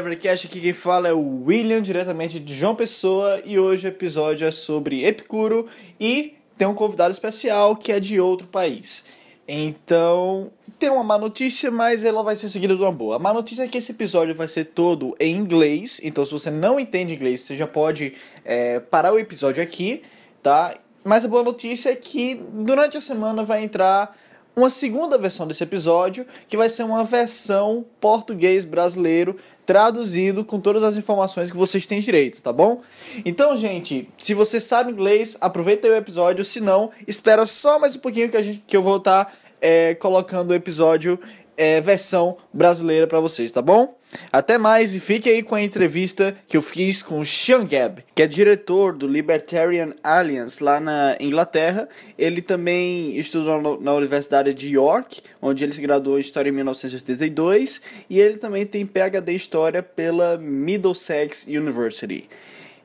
Levercast, aqui quem fala é o William, diretamente de João Pessoa, e hoje o episódio é sobre Epicuro e tem um convidado especial que é de outro país. Então, tem uma má notícia, mas ela vai ser seguida de uma boa. A má notícia é que esse episódio vai ser todo em inglês, então se você não entende inglês, você já pode é, parar o episódio aqui, tá? Mas a boa notícia é que durante a semana vai entrar uma segunda versão desse episódio, que vai ser uma versão português brasileiro traduzido com todas as informações que vocês têm direito, tá bom? Então, gente, se você sabe inglês, aproveita o episódio, se não, espera só mais um pouquinho que, a gente, que eu vou estar é, colocando o episódio é, versão brasileira para vocês, tá bom? Até mais e fique aí com a entrevista que eu fiz com o Sean Gabb, que é diretor do Libertarian Alliance lá na Inglaterra. Ele também estudou na Universidade de York, onde ele se graduou em História em 1982, e ele também tem PhD em História pela Middlesex University.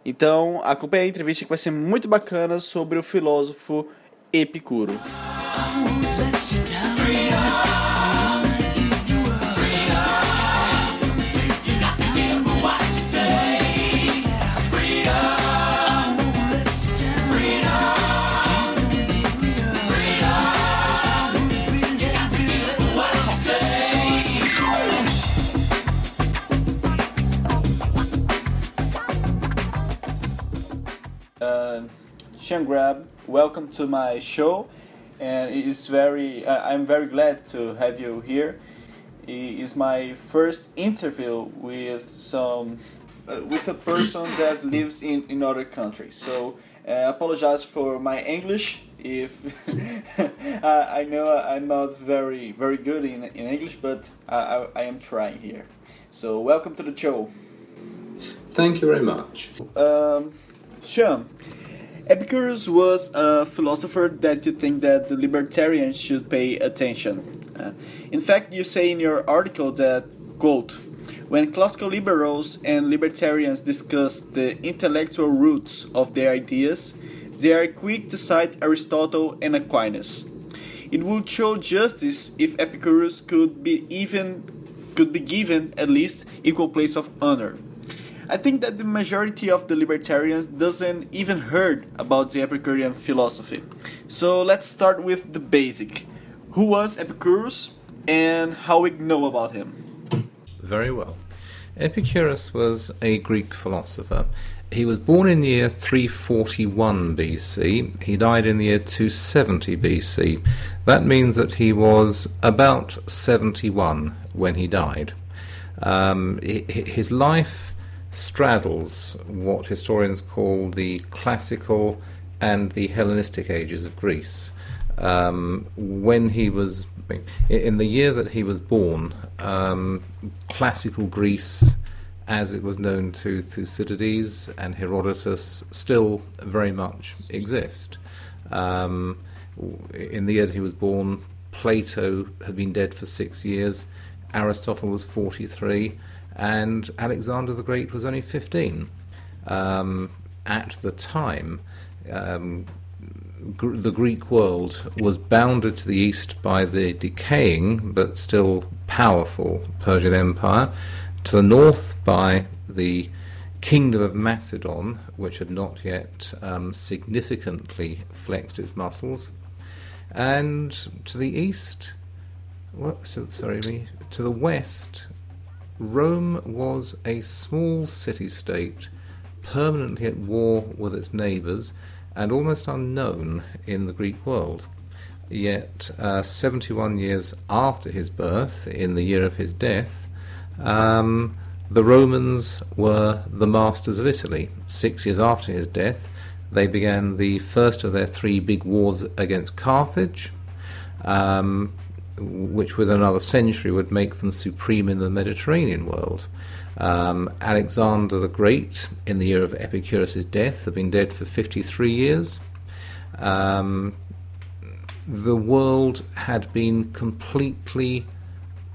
Então, acompanhe a entrevista que vai ser muito bacana sobre o filósofo Epicuro. Sean Gabb, welcome to my show, and it is very. Uh, I'm very glad to have you here. It is my first interview with some uh, with a person that lives in in other countries. So uh, I apologize for my English if I know I'm not very very good in, in English, but I, I, I am trying here. So welcome to the show. Thank you very much. Um, Sean, Epicurus was a philosopher that you think that the libertarians should pay attention. Uh, in fact, you say in your article that, quote, when classical liberals and libertarians discuss the intellectual roots of their ideas, they are quick to cite Aristotle and Aquinas. It would show justice if Epicurus could be even could be given at least equal place of honor. I think that the majority of the libertarians doesn't even heard about the Epicurean philosophy. So let's start with the basic. Who was Epicurus and how we know about him? Very well. Epicurus was a Greek philosopher. He was born in the year 341 BC. He died in the year 270 BC. That means that he was about 71 when he died. Um, his life straddles what historians call the classical and the Hellenistic ages of Greece. Um, when he was, in the year that he was born, um, classical Greece, as it was known to Thucydides and Herodotus, still very much exist. Um, in the year that he was born, Plato had been dead for six years, Aristotle was 43 and Alexander the Great was only 15. Um, at the time, um, gr- the Greek world was bounded to the east by the decaying but still powerful Persian Empire, to the north by the Kingdom of Macedon, which had not yet um, significantly flexed its muscles, and to the east, so, sorry, to the west Rome was a small city state, permanently at war with its neighbours, and almost unknown in the Greek world. Yet, uh, 71 years after his birth, in the year of his death, um, the Romans were the masters of Italy. Six years after his death, they began the first of their three big wars against Carthage. Um, which with another century would make them supreme in the Mediterranean world. Um, Alexander the Great, in the year of Epicurus' death, had been dead for 53 years. Um, the world had been completely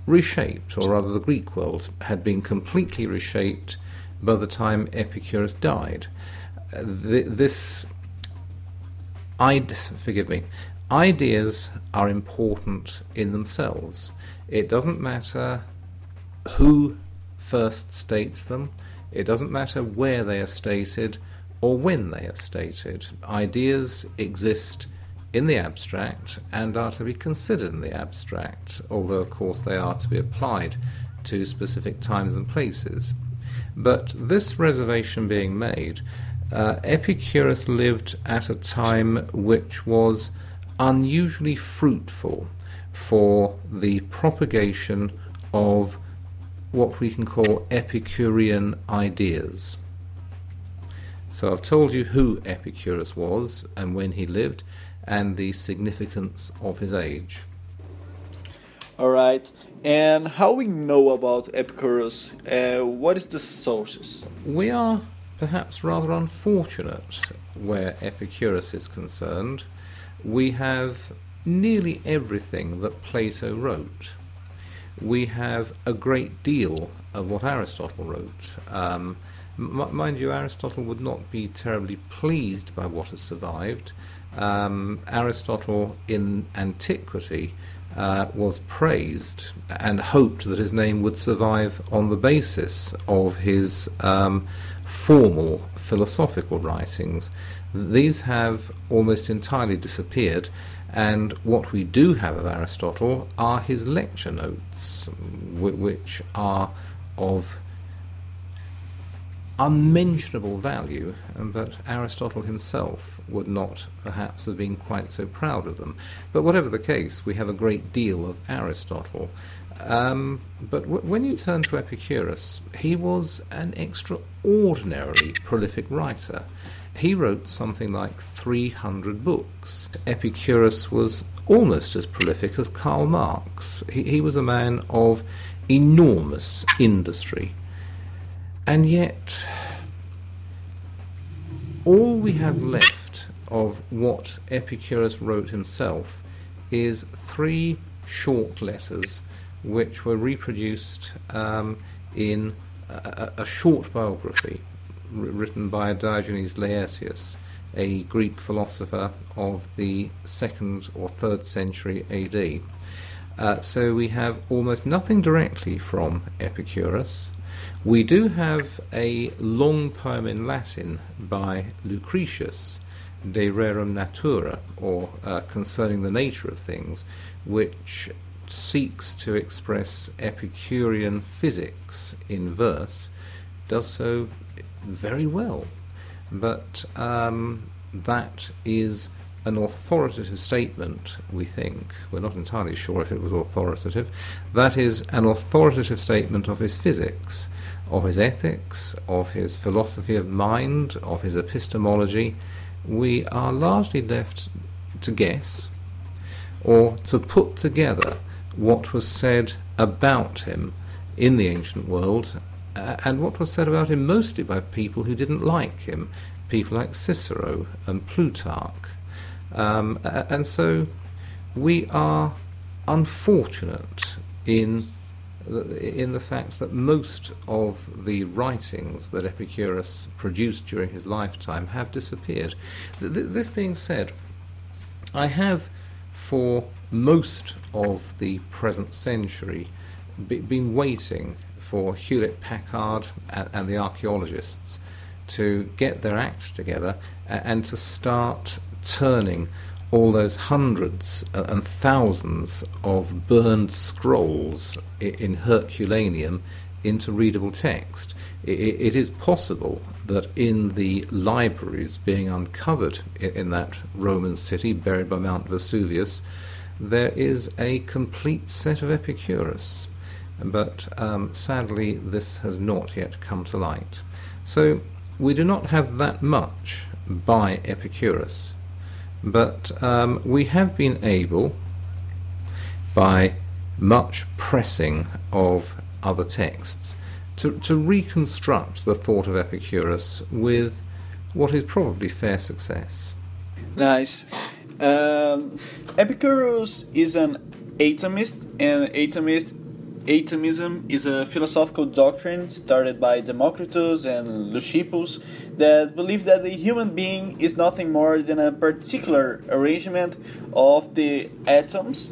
reshaped, or rather, the Greek world had been completely reshaped by the time Epicurus died. Uh, this, I'd forgive me, ideas are important in themselves. It doesn't matter who first states them. It doesn't matter where they are stated or when they are stated. Ideas exist in the abstract and are to be considered in the abstract, although, of course, they are to be applied to specific times and places. But this reservation being made, uh, Epicurus lived at a time which was unusually fruitful for the propagation of what we can call Epicurean ideas. So I've told you who Epicurus was and when he lived and the significance of his age. All right. And how we know about Epicurus? Uh, what is the sources? We are perhaps rather unfortunate where Epicurus is concerned. We have nearly everything that Plato wrote. We have a great deal of what Aristotle wrote. Um, mind you, Aristotle would not be terribly pleased by what has survived. Um, Aristotle in antiquity uh, was praised and hoped that his name would survive on the basis of his um, formal philosophical writings. These have almost entirely disappeared, and what we do have of Aristotle are his lecture notes, which are of unmentionable value, but Aristotle himself would not perhaps have been quite so proud of them. But whatever the case, we have a great deal of Aristotle. Um, but w- when you turn to Epicurus, he was an extraordinarily prolific writer. He wrote something like 300 books. Epicurus was almost as prolific as Karl Marx. He, he was a man of enormous industry. And yet, all we have left of what Epicurus wrote himself is three short letters which were reproduced um, in a, a, short biography written by Diogenes Laertius, a Greek philosopher of the second or third century AD. Uh, so we have almost nothing directly from Epicurus. We do have a long poem in Latin by Lucretius, De Rerum Natura, or uh, Concerning the Nature of Things, which seeks to express Epicurean physics in verse, does so very well. But um, that is an authoritative statement, we think. We're not entirely sure if it was authoritative. That is an authoritative statement of his physics, of his ethics, of his philosophy of mind, of his epistemology. We are largely left to guess or to put together what was said about him in the ancient world uh, and what was said about him mostly by people who didn't like him, people like Cicero and Plutarch. Um, and so we are unfortunate in in the fact that most of the writings that Epicurus produced during his lifetime have disappeared. This being said, I have for most of the present century been waiting for Hewlett Packard and, and the archaeologists to get their act together and to start turning all those hundreds and thousands of burned scrolls in Herculaneum into readable text. It is possible that in the libraries being uncovered in that Roman city buried by Mount Vesuvius, there is a complete set of Epicurus. But um, sadly, this has not yet come to light. So we do not have that much by Epicurus, but um, we have been able, by much pressing of other texts, to, to reconstruct the thought of Epicurus with what is probably fair success. Nice. Um, Epicurus is an atomist, and atomist atomism is a philosophical doctrine started by Democritus and Leucippus that believe that the human being is nothing more than a particular arrangement of the atoms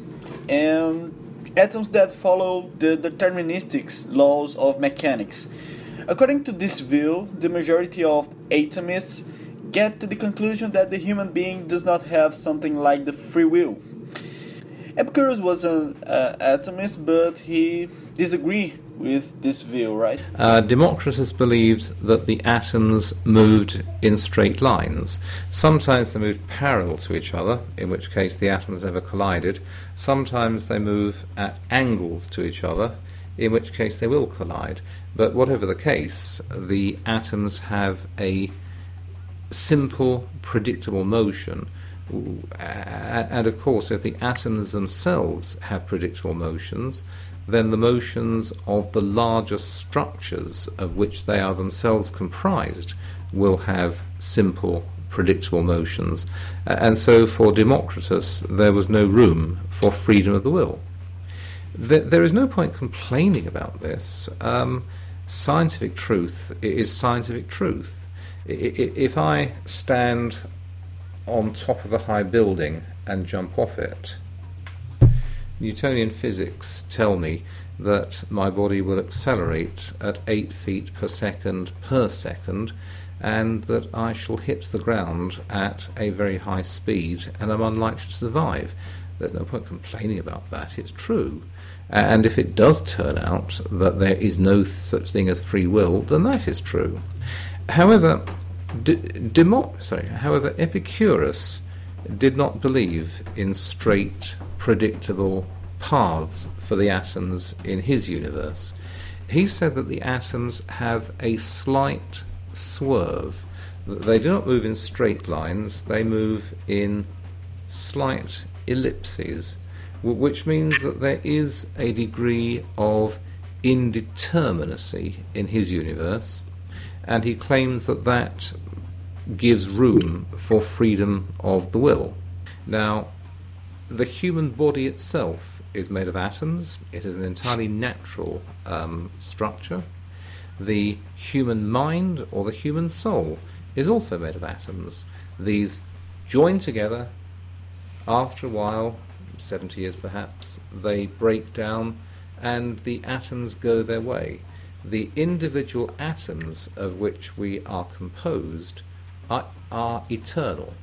and atoms that follow the deterministic laws of mechanics. According to this view, the majority of atomists get to the conclusion that the human being does not have something like the free will. Epicurus was an uh, atomist, but he disagreed with this view, right? Uh, Democritus believed that the atoms moved in straight lines. Sometimes they moved parallel to each other, in which case the atoms never collided. Sometimes they move at angles to each other, in which case they will collide. But whatever the case, the atoms have a simple, predictable motion. And of course, if the atoms themselves have predictable motions, then the motions of the larger structures of which they are themselves comprised will have simple, predictable motions. And so for Democritus, there was no room for freedom of the will. There is no point complaining about this. Um, scientific truth is scientific truth. If I stand on top of a high building and jump off it, Newtonian physics tell me that my body will accelerate at 8 feet per second per second and that I shall hit the ground at a very high speed and I'm unlikely to survive. There's no point complaining about that, it's true. And if it does turn out that there is no such thing as free will, then that is true. However, Demo- sorry, however, Epicurus did not believe in straight, predictable paths for the atoms in his universe. He said that the atoms have a slight swerve. They do not move in straight lines, they move in slight ellipses, which means that there is a degree of indeterminacy in his universe, and he claims that that gives room for freedom of the will. Now, the human body itself is made of atoms, it is an entirely natural um, structure. The human mind or the human soul is also made of atoms. These join together, after a while, 70 years perhaps, they break down and the atoms go their way. The individual atoms of which we are composed are, are eternal.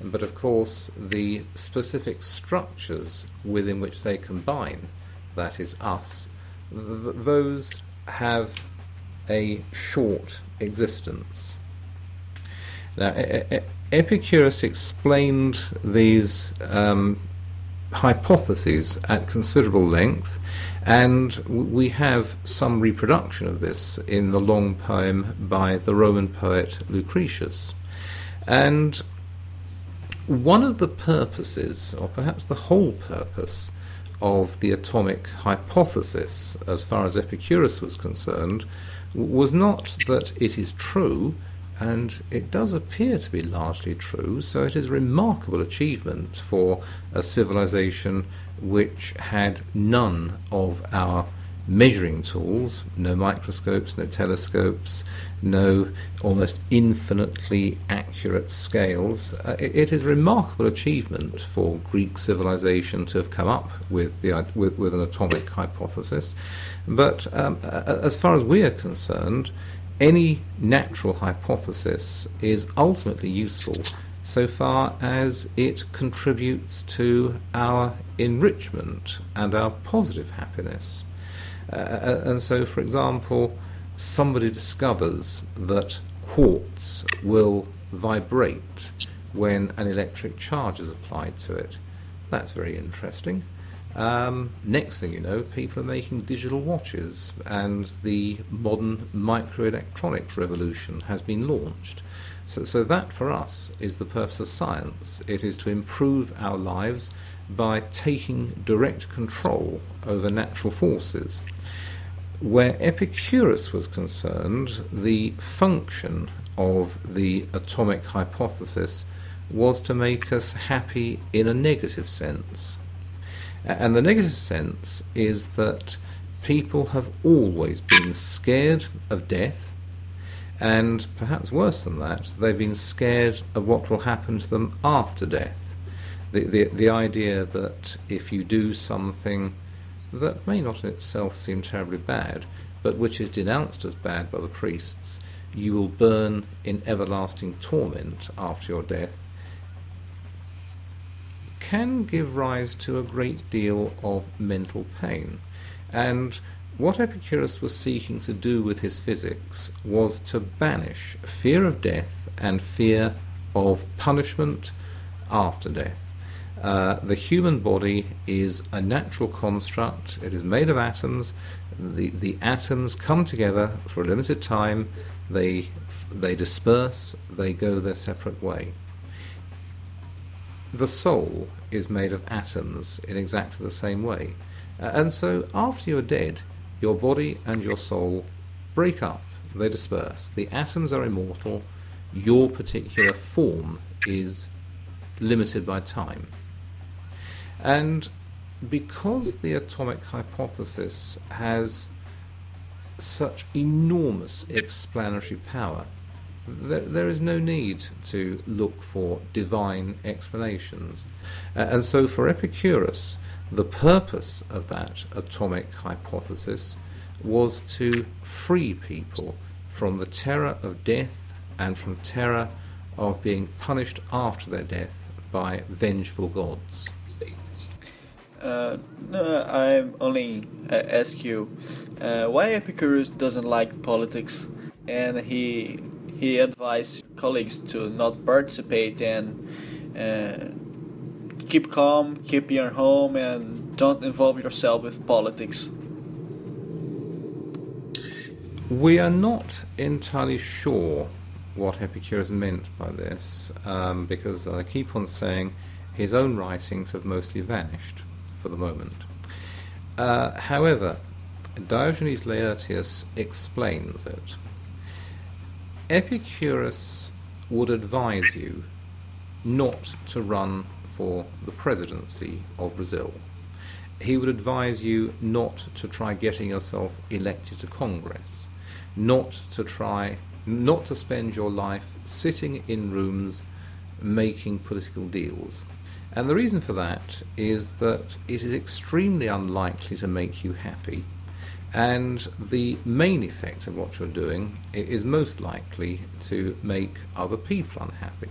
But of course, the specific structures within which they combine, that is us, th- those have a short existence. Now, e- e- Epicurus explained these um, hypotheses at considerable length, and we have some reproduction of this in the long poem by the Roman poet Lucretius. And one of the purposes, or perhaps the whole purpose, of the atomic hypothesis, as far as Epicurus was concerned, was not that it is true, and it does appear to be largely true, so it is a remarkable achievement for a civilization which had none of our measuring tools, no microscopes, no telescopes, no almost infinitely accurate scales. Uh, it, it is a remarkable achievement for Greek civilization to have come up with, the, with, with an atomic hypothesis. But um, as far as we are concerned, any natural hypothesis is ultimately useful so far as it contributes to our enrichment and our positive happiness. Uh, uh, and so, for example, somebody discovers that quartz will vibrate when an electric charge is applied to it. That's very interesting. Um, next thing you know, people are making digital watches, and the modern microelectronics revolution has been launched. So, so that for us is the purpose of science. It is to improve our lives by taking direct control over natural forces. Where Epicurus was concerned, the function of the atomic hypothesis was to make us happy in a negative sense. And the negative sense is that people have always been scared of death, and perhaps worse than that, they've been scared of what will happen to them after death. The, the, the idea that if you do something that may not in itself seem terribly bad, but which is denounced as bad by the priests, you will burn in everlasting torment after your death, can give rise to a great deal of mental pain. And what Epicurus was seeking to do with his physics was to banish fear of death and fear of punishment after death. Uh, the human body is a natural construct. It is made of atoms. The, the atoms come together for a limited time. They, they disperse. They go their separate way. The soul is made of atoms in exactly the same way. Uh, and so after you're dead, your body and your soul break up. They disperse. The atoms are immortal. Your particular form is limited by time. And because the atomic hypothesis has such enormous explanatory power, there, there is no need to look for divine explanations. Uh, and so for Epicurus, the purpose of that atomic hypothesis was to free people from the terror of death and from terror of being punished after their death by vengeful gods. Uh, no, I only uh, ask you uh, why Epicurus doesn't like politics, and he he advised colleagues to not participate and uh, keep calm, keep your home, and don't involve yourself with politics. We are not entirely sure what Epicurus meant by this, um, because I keep on saying his own writings have mostly vanished for the moment. Uh, however, Diogenes Laertius explains it. Epicurus would advise you not to run for the presidency of Brazil. He would advise you not to try getting yourself elected to Congress, not to try, not to spend your life sitting in rooms making political deals. And the reason for that is that it is extremely unlikely to make you happy. And the main effect of what you're doing is most likely to make other people unhappy.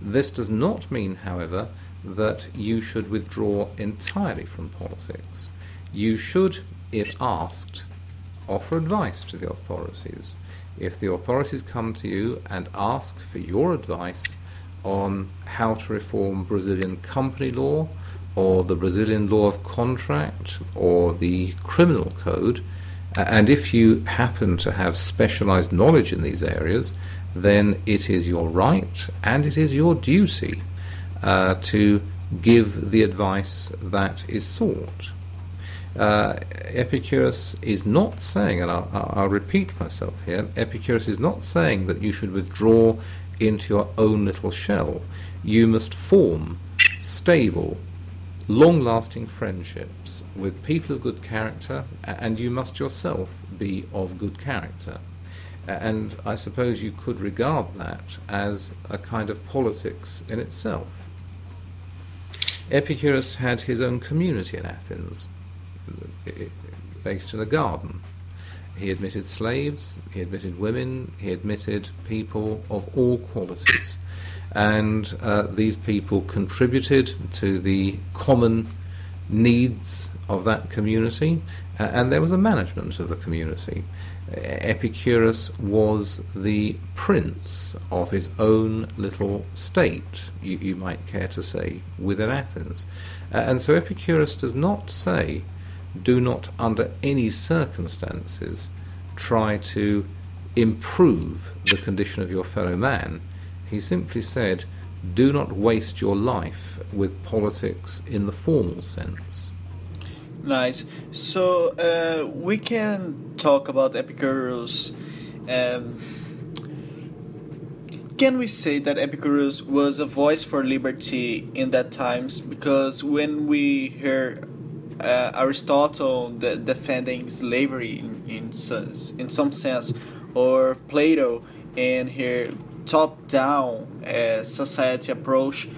This does not mean, however, that you should withdraw entirely from politics. You should, if asked, offer advice to the authorities. If the authorities come to you and ask for your advice, on how to reform Brazilian company law or the Brazilian law of contract or the criminal code. And if you happen to have specialized knowledge in these areas, then it is your right and it is your duty uh, to give the advice that is sought. Uh, Epicurus is not saying, and I'll, I'll, repeat myself here, Epicurus is not saying that you should withdraw into your own little shell. You must form stable, long lasting friendships with people of good character, and you must yourself be of good character. And I suppose you could regard that as a kind of politics in itself. Epicurus had his own community in Athens, based in a garden. He admitted slaves, he admitted women, he admitted people of all qualities. And uh, these people contributed to the common needs of that community, uh, and there was a management of the community. Epicurus was the prince of his own little state, you, you might care to say, within Athens. Uh, and so Epicurus does not say do not, under any circumstances, try to improve the condition of your fellow man. He simply said, do not waste your life with politics in the formal sense. Nice. So uh, we can talk about Epicurus. Um, can we say that Epicurus was a voice for liberty in that times? Because when we hear uh, Aristotle de- defending slavery in, in, in some sense, or Plato and her top-down uh, society approach.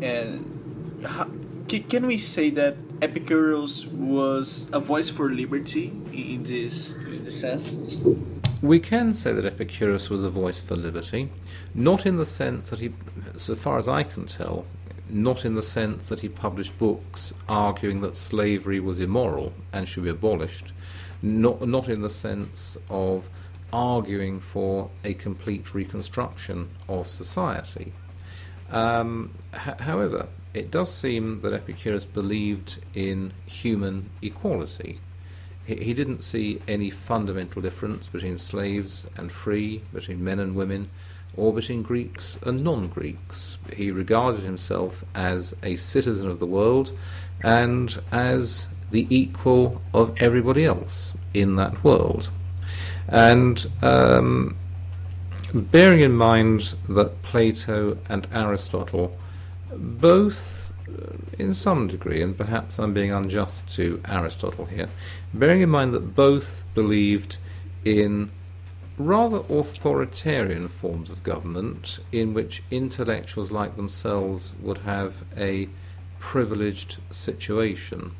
And how, can we say that Epicurus was a voice for liberty in this, in this sense? We can say that Epicurus was a voice for liberty, not in the sense that he, so far as I can tell, not in the sense that he published books arguing that slavery was immoral and should be abolished, not, not in the sense of arguing for a complete reconstruction of society. Um, however, it does seem that Epicurus believed in human equality. He, he didn't see any fundamental difference between slaves and free, between men and women, or between Greeks and non Greeks. He regarded himself as a citizen of the world and as the equal of everybody else in that world. And um, bearing in mind that Plato and Aristotle both, in some degree, and perhaps I'm being unjust to Aristotle here, bearing in mind that both believed in rather authoritarian forms of government in which intellectuals like themselves would have a privileged situation.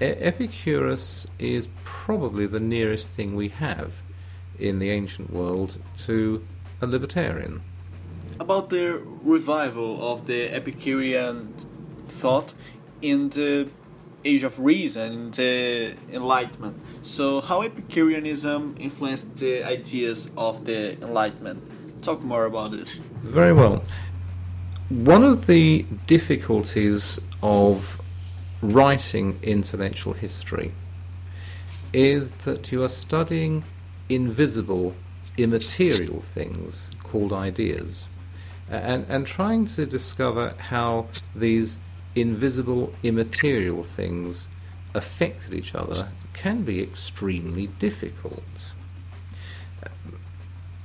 E- Epicurus is probably the nearest thing we have in the ancient world to a libertarian. About the revival of the Epicurean thought in the Age of Reason, the Enlightenment. So, how Epicureanism influenced the ideas of the Enlightenment? Talk more about this. Very well. One of the difficulties of writing intellectual history is that you are studying invisible, immaterial things called ideas, and, and trying to discover how these invisible, immaterial things affected each other can be extremely difficult.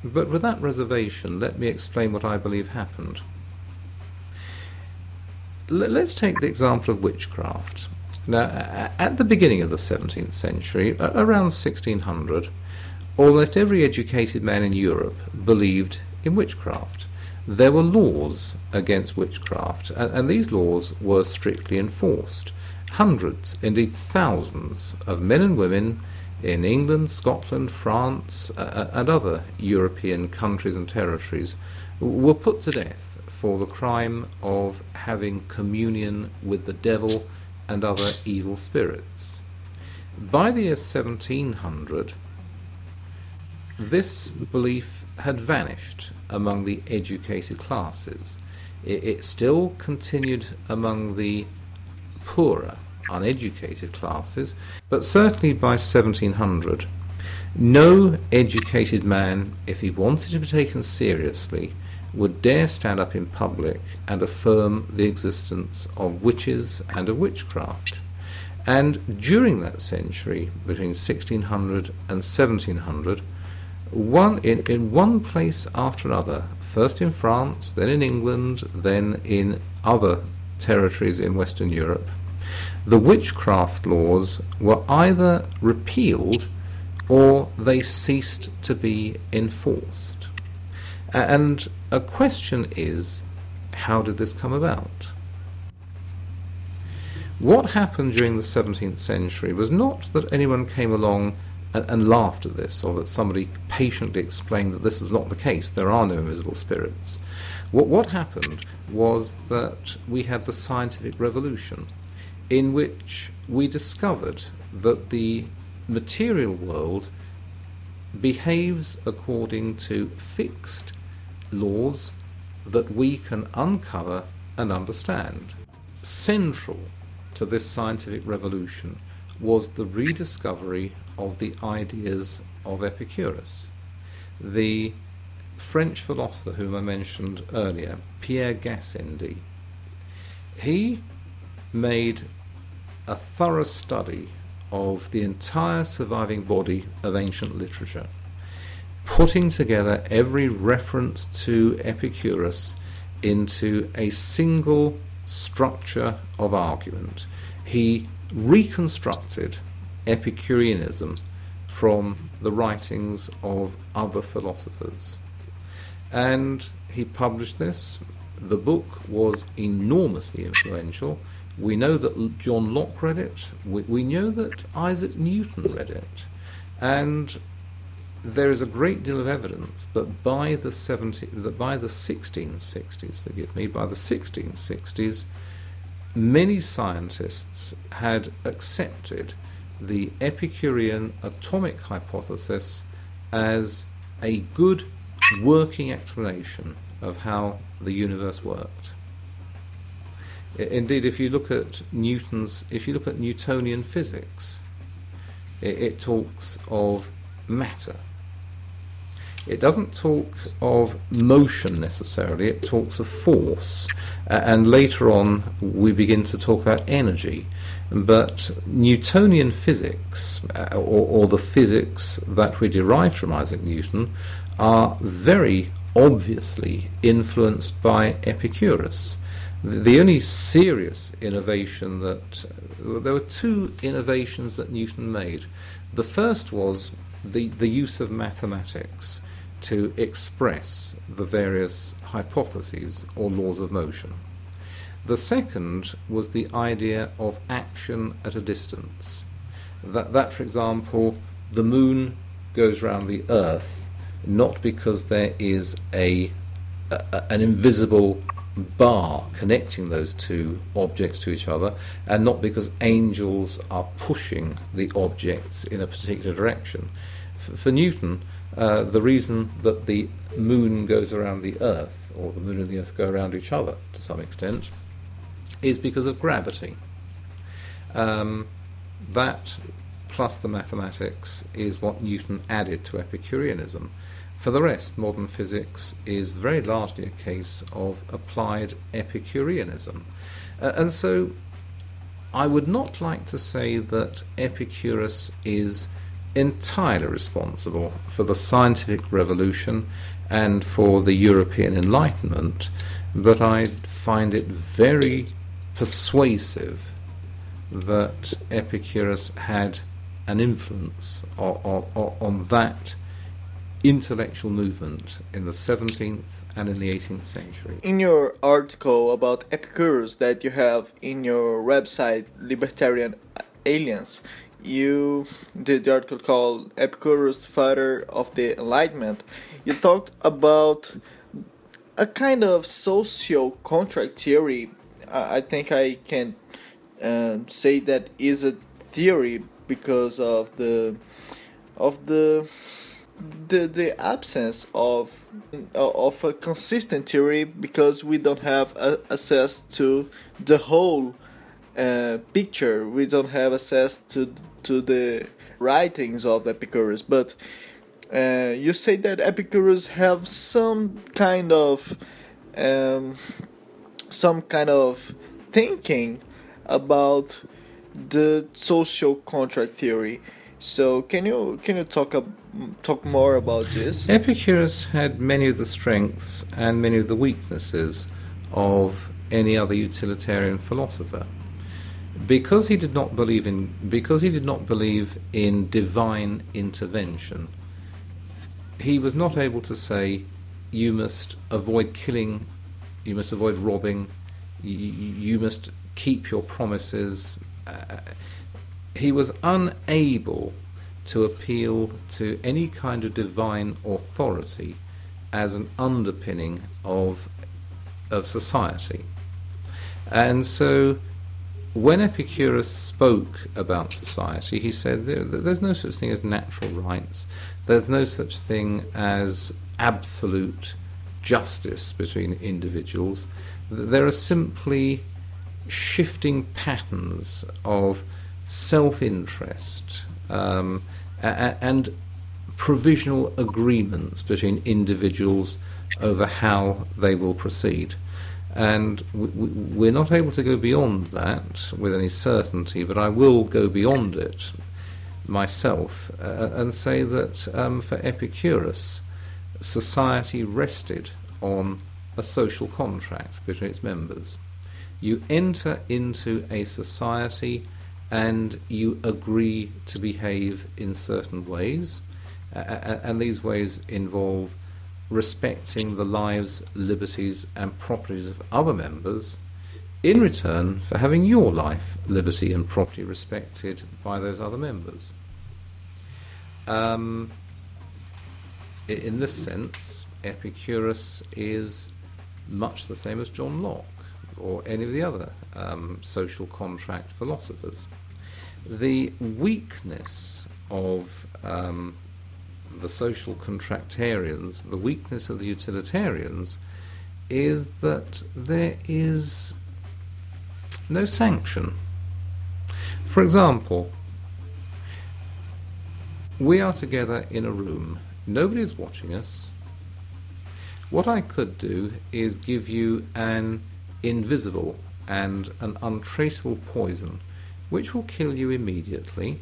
But with that reservation, let me explain what I believe happened. Let's take the example of witchcraft. Now, at the beginning of the 17th century, around 1600, almost every educated man in Europe believed in witchcraft. There were laws against witchcraft, and, and these laws were strictly enforced. Hundreds, indeed thousands, of men and women in England, Scotland, France, uh, and other European countries and territories were put to death for the crime of having communion with the devil and other evil spirits. By the year 1700, this belief had vanished among the educated classes. It, it still continued among the poorer, uneducated classes, but certainly by 1700, no educated man, if he wanted to be taken seriously, would dare stand up in public and affirm the existence of witches and of witchcraft. And during that century, between 1600 and 1700, one in, in one place after another, first in France, then in England, then in other territories in Western Europe, the witchcraft laws were either repealed or they ceased to be enforced. And a question is how did this come about? What happened during the 17th century was not that anyone came along and, and, laughed at this, or that somebody patiently explained that this was not the case, there are no invisible spirits. What, what happened was that we had the scientific revolution, in which we discovered that the material world behaves according to fixed laws that we can uncover and understand. Central to this scientific revolution was the rediscovery of the ideas of Epicurus. The French philosopher whom I mentioned earlier, Pierre Gassendi, he made a thorough study of the entire surviving body of ancient literature putting together every reference to Epicurus into a single structure of argument. He reconstructed Epicureanism from the writings of other philosophers. And he published this. The book was enormously influential. We know that John Locke read it. We, we know that Isaac Newton read it. And there is a great deal of evidence that by the 70, that by the 1660s, forgive me, by the 1660s, many scientists had accepted the Epicurean atomic hypothesis as a good working explanation of how the universe worked. Indeed, if you look at Newton's, if you look at Newtonian physics, it, it talks of matter. It doesn't talk of motion necessarily, it talks of force. Uh, and later on, we begin to talk about energy. But Newtonian physics, uh, or, or the physics that we derived from Isaac Newton, are very obviously influenced by Epicurus. The only serious innovation that there were two innovations that Newton made. The first was the, the use of mathematics to express the various hypotheses or laws of motion. The second was the idea of action at a distance. That, that for example, the moon goes round the earth not because there is a, a an invisible bar connecting those two objects to each other, and not because angels are pushing the objects in a particular direction. For Newton, uh, the reason that the moon goes around the Earth, or the moon and the Earth go around each other to some extent, is because of gravity. Um, that plus the mathematics is what Newton added to Epicureanism. For the rest, modern physics is very largely a case of applied Epicureanism. Uh, and so I would not like to say that Epicurus is entirely responsible for the scientific revolution and for the European Enlightenment, but I find it very persuasive that Epicurus had an influence on, on, on that intellectual movement in the 17th and in the 18th century. In your article about Epicurus that you have in your website Libertarian Alliance, you did the article called Epicurus, Father of the Enlightenment. You talked about a kind of social contract theory. I think I can uh, say that is a theory because of the of the the the absence of of a consistent theory because we don't have a, access to the whole picture. We don't have access to to the writings of Epicurus. But uh, you say that Epicurus have some kind of um, some kind of thinking about the social contract theory. So can you can you talk talk more about this? Epicurus had many of the strengths and many of the weaknesses of any other utilitarian philosopher. Because he did not believe in because he did not believe in divine intervention, he was not able to say you must avoid killing, you must avoid robbing, you, you must keep your promises. Uh, he was unable to appeal to any kind of divine authority as an underpinning of of society. And so when Epicurus spoke about society, he said there, there's no such thing as natural rights, there's no such thing as absolute justice between individuals. There are simply shifting patterns of self interest um, and provisional agreements between individuals over how they will proceed. And we're not able to go beyond that with any certainty, but I will go beyond it myself uh, and say that um, for Epicurus, society rested on a social contract between its members. You enter into a society and you agree to behave in certain ways, uh, and these ways involve respecting the lives, liberties, and properties of other members, in return for having your life, liberty, and property respected by those other members. Um, in this sense, Epicurus is much the same as John Locke or any of the other um, social contract philosophers. The weakness of um, the social contractarians, the weakness of the utilitarians, is that there is no sanction. For example, we are together in a room, nobody is watching us. What I could do is give you an invisible and an untraceable poison which will kill you immediately,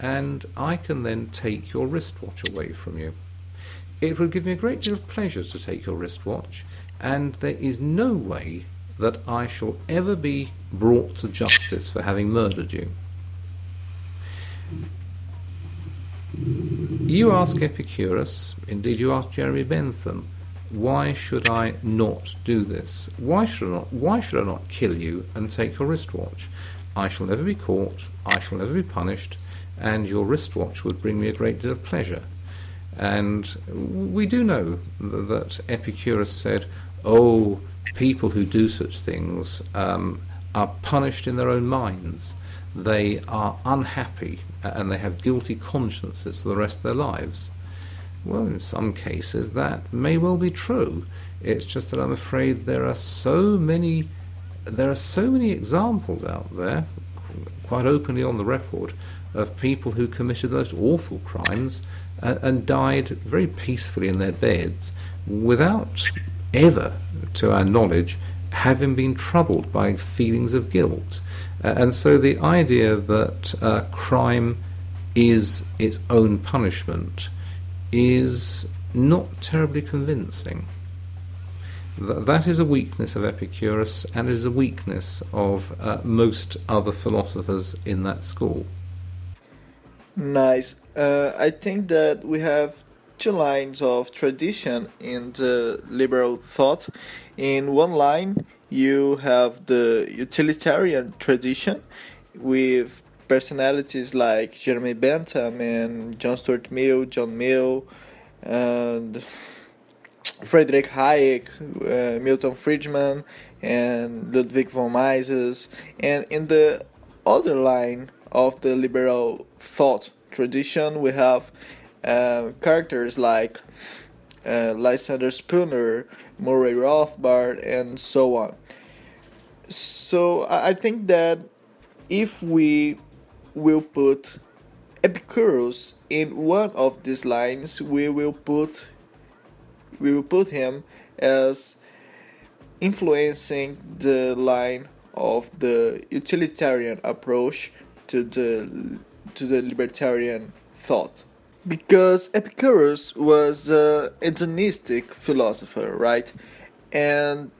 and I can then take your wristwatch away from you. It would give me a great deal of pleasure to take your wristwatch, and there is no way that I shall ever be brought to justice for having murdered you. You ask Epicurus, indeed you ask Jeremy Bentham, why should I not do this? Why should I not, why should I not kill you and take your wristwatch? I shall never be caught, I shall never be punished, and your wristwatch would bring me a great deal of pleasure. And we do know that Epicurus said, Oh, people who do such things um, are punished in their own minds. They are unhappy and they have guilty consciences for the rest of their lives. Well, in some cases that may well be true. It's just that I'm afraid there are so many there are so many examples out there, quite openly on the record, of people who committed those awful crimes and, and died very peacefully in their beds without ever, to our knowledge, having been troubled by feelings of guilt. Uh, and so the idea that uh, crime is its own punishment is not terribly convincing. Th- that is a weakness of Epicurus and is a weakness of uh, most other philosophers in that school. Nice. Uh, I think that we have two lines of tradition in the liberal thought. In one line, you have the utilitarian tradition with personalities like Jeremy Bentham and John Stuart Mill, John Mill, and Friedrich Hayek, uh, Milton Friedman, and Ludwig von Mises. And in the other line of the liberal thought tradition, we have uh, characters like uh, Lysander Spooner, Murray Rothbard, and so on. So I think that if we will put Epicurus in one of these lines, we will put we will put him as influencing the line of the utilitarian approach to the to the libertarian thought because Epicurus was a hedonistic philosopher, right? And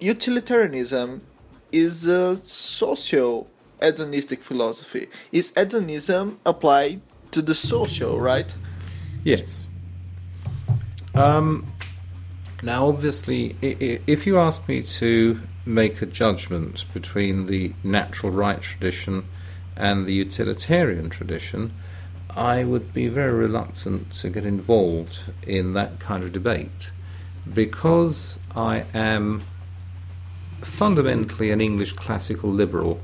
utilitarianism is a social hedonistic philosophy. Is hedonism applied to the social, right? Yes. Um, now, obviously, if you ask me to make a judgment between the natural right tradition and the utilitarian tradition, I would be very reluctant to get involved in that kind of debate because I am fundamentally an English classical liberal.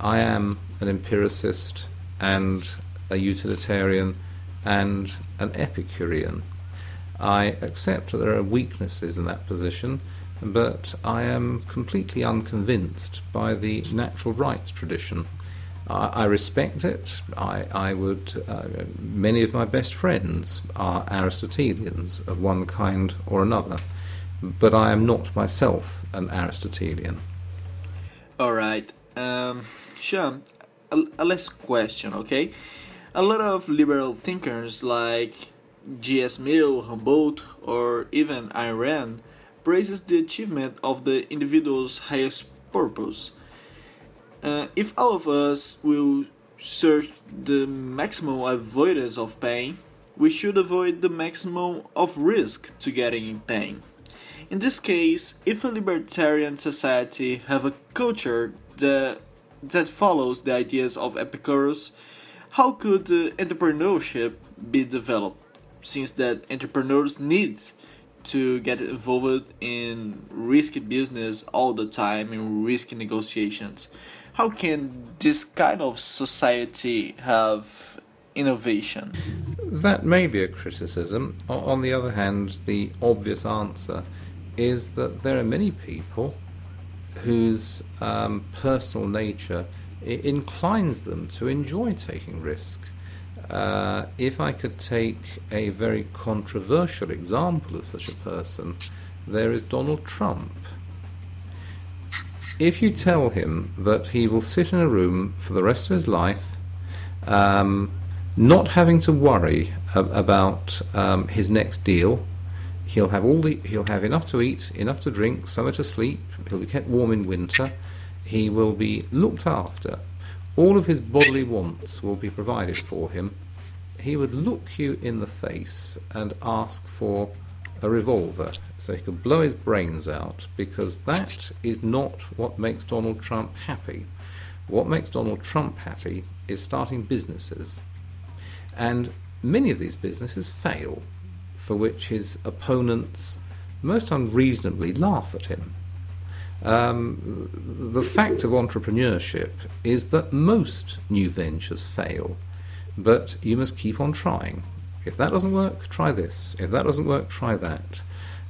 I am an empiricist and a utilitarian and an Epicurean. I accept that there are weaknesses in that position, but I am completely unconvinced by the natural rights tradition. I, I respect it. I, I would. Uh, many of my best friends are Aristotelians of one kind or another, but I am not myself an Aristotelian. All right, um, Sean. A, a last question, okay? A lot of liberal thinkers like G.S. Mill, Humboldt, or even Ayn Rand praises the achievement of the individual's highest purpose uh, if all of us will search the maximum avoidance of pain, we should avoid the maximum of risk to getting in pain. In this case, if a libertarian society have a culture that, that follows the ideas of Epicurus, how could entrepreneurship be developed? Since that entrepreneurs need to get involved in risky business all the time in risky negotiations. How can this kind of society have innovation? That may be a criticism. On the other hand, the obvious answer is that there are many people whose um, personal nature inclines them to enjoy taking risk. Uh, if I could take a very controversial example of such a person, there is Donald Trump. If you tell him that he will sit in a room for the rest of his life, um, not having to worry ab- about um, his next deal, he'll have all the he'll have enough to eat, enough to drink, somewhere to sleep. He'll be kept warm in winter. He will be looked after all of his bodily wants will be provided for him, he would look you in the face and ask for a revolver so he could blow his brains out because that is not what makes Donald Trump happy. What makes Donald Trump happy is starting businesses. And many of these businesses fail, for which his opponents most unreasonably laugh at him. Um, the fact of entrepreneurship is that most new ventures fail, but you must keep on trying. If that doesn't work, try this. If that doesn't work, try that.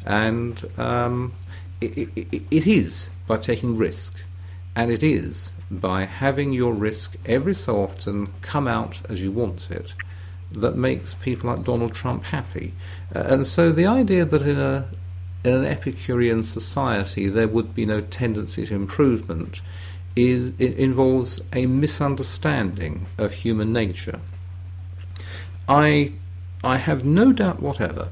And um, it, it, it is by taking risk, and it is by having your risk every so often come out as you want it that makes people like Donald Trump happy. Uh, and so the idea that in a in an Epicurean society there would be no tendency to improvement is it involves a misunderstanding of human nature. I I have no doubt whatever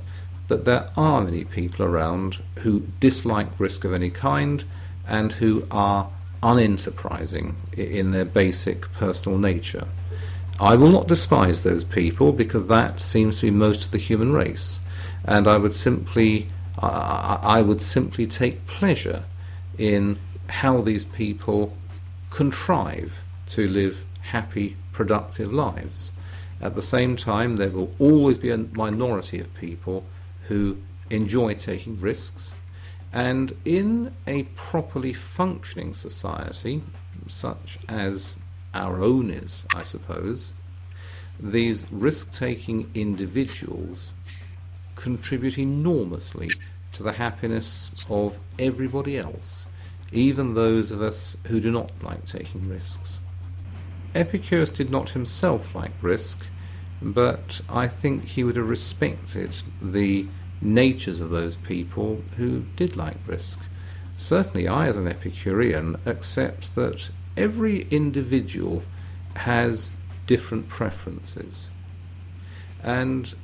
that there are many people around who dislike risk of any kind and who are unenterprising in their basic personal nature. I will not despise those people because that seems to be most of the human race, and I would simply I, I would simply take pleasure in how these people contrive to live happy, productive lives. At the same time, there will always be a minority of people who enjoy taking risks. And in a properly functioning society, such as our own is, I suppose, these risk taking individuals contribute enormously to the happiness of everybody else, even those of us who do not like taking risks. Epicurus did not himself like risk, but I think he would have respected the natures of those people who did like risk. Certainly, I, as an Epicurean, accept that every individual has different preferences. And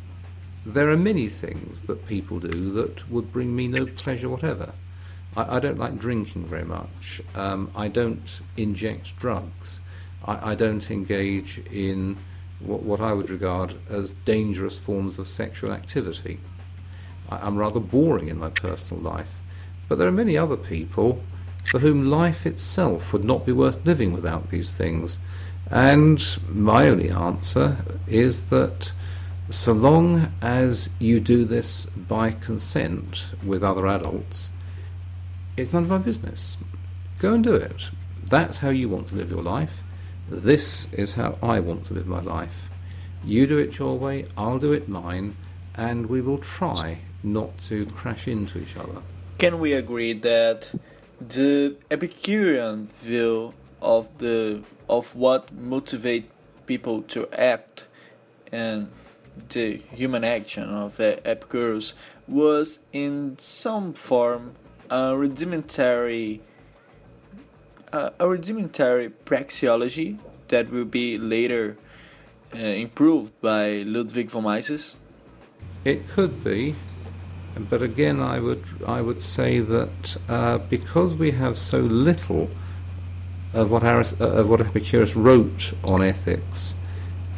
there are many things that people do that would bring me no pleasure whatever. I, I don't like drinking very much. Um, I don't inject drugs. I, I don't engage in what, what, I would regard as dangerous forms of sexual activity. I, I'm rather boring in my personal life. But there are many other people for whom life itself would not be worth living without these things. And my only answer is that so long as you do this by consent with other adults, it's none of our business. Go and do it. That's how you want to live your life. This is how I want to live my life. You do it your way, I'll do it mine, and we will try not to crash into each other. Can we agree that the Epicurean view of the of what motivates people to act and the human action of Epicurus was in some form a rudimentary uh, a rudimentary praxeology that will be later uh, improved by Ludwig von Mises? It could be, but again, I would I would say that uh, because we have so little of what, Aris- of what Epicurus wrote on ethics,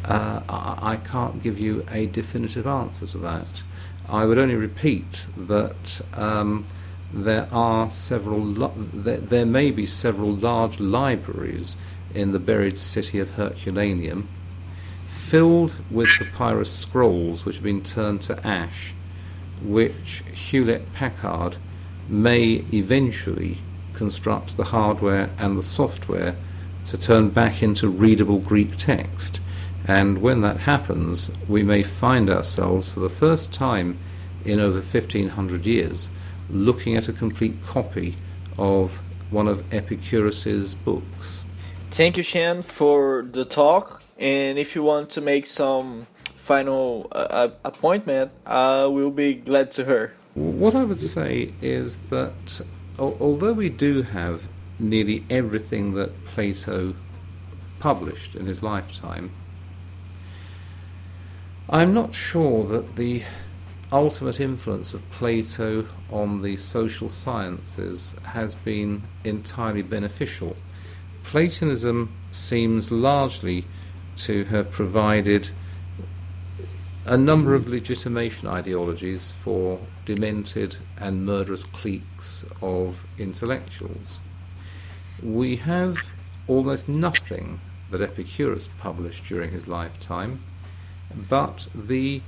uh, I, I can't give you a definitive answer to that. I would only repeat that um, there are several, there, there may be several large libraries in the buried city of Herculaneum, filled with papyrus scrolls which have been turned to ash, which Hewlett Packard may eventually construct the hardware and the software to turn back into readable Greek text. And when that happens, we may find ourselves for the first time in over 1500 years looking at a complete copy of one of Epicurus's books. Thank you, Sean, for the talk. And if you want to make some final uh, appointment, I will be glad to hear. What I would say is that although we do have nearly everything that Plato published in his lifetime, I'm not sure that the ultimate influence of Plato on the social sciences has been entirely beneficial. Platonism seems largely to have provided a number of legitimation ideologies for demented and murderous cliques of intellectuals. We have almost nothing that Epicurus published during his lifetime, but the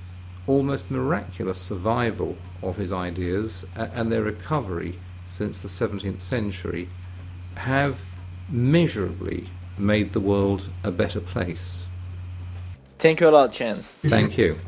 almost miraculous survival of his ideas and their recovery since the 17th century have measurably made the world a better place. Thank you a lot, Chen. Thank you.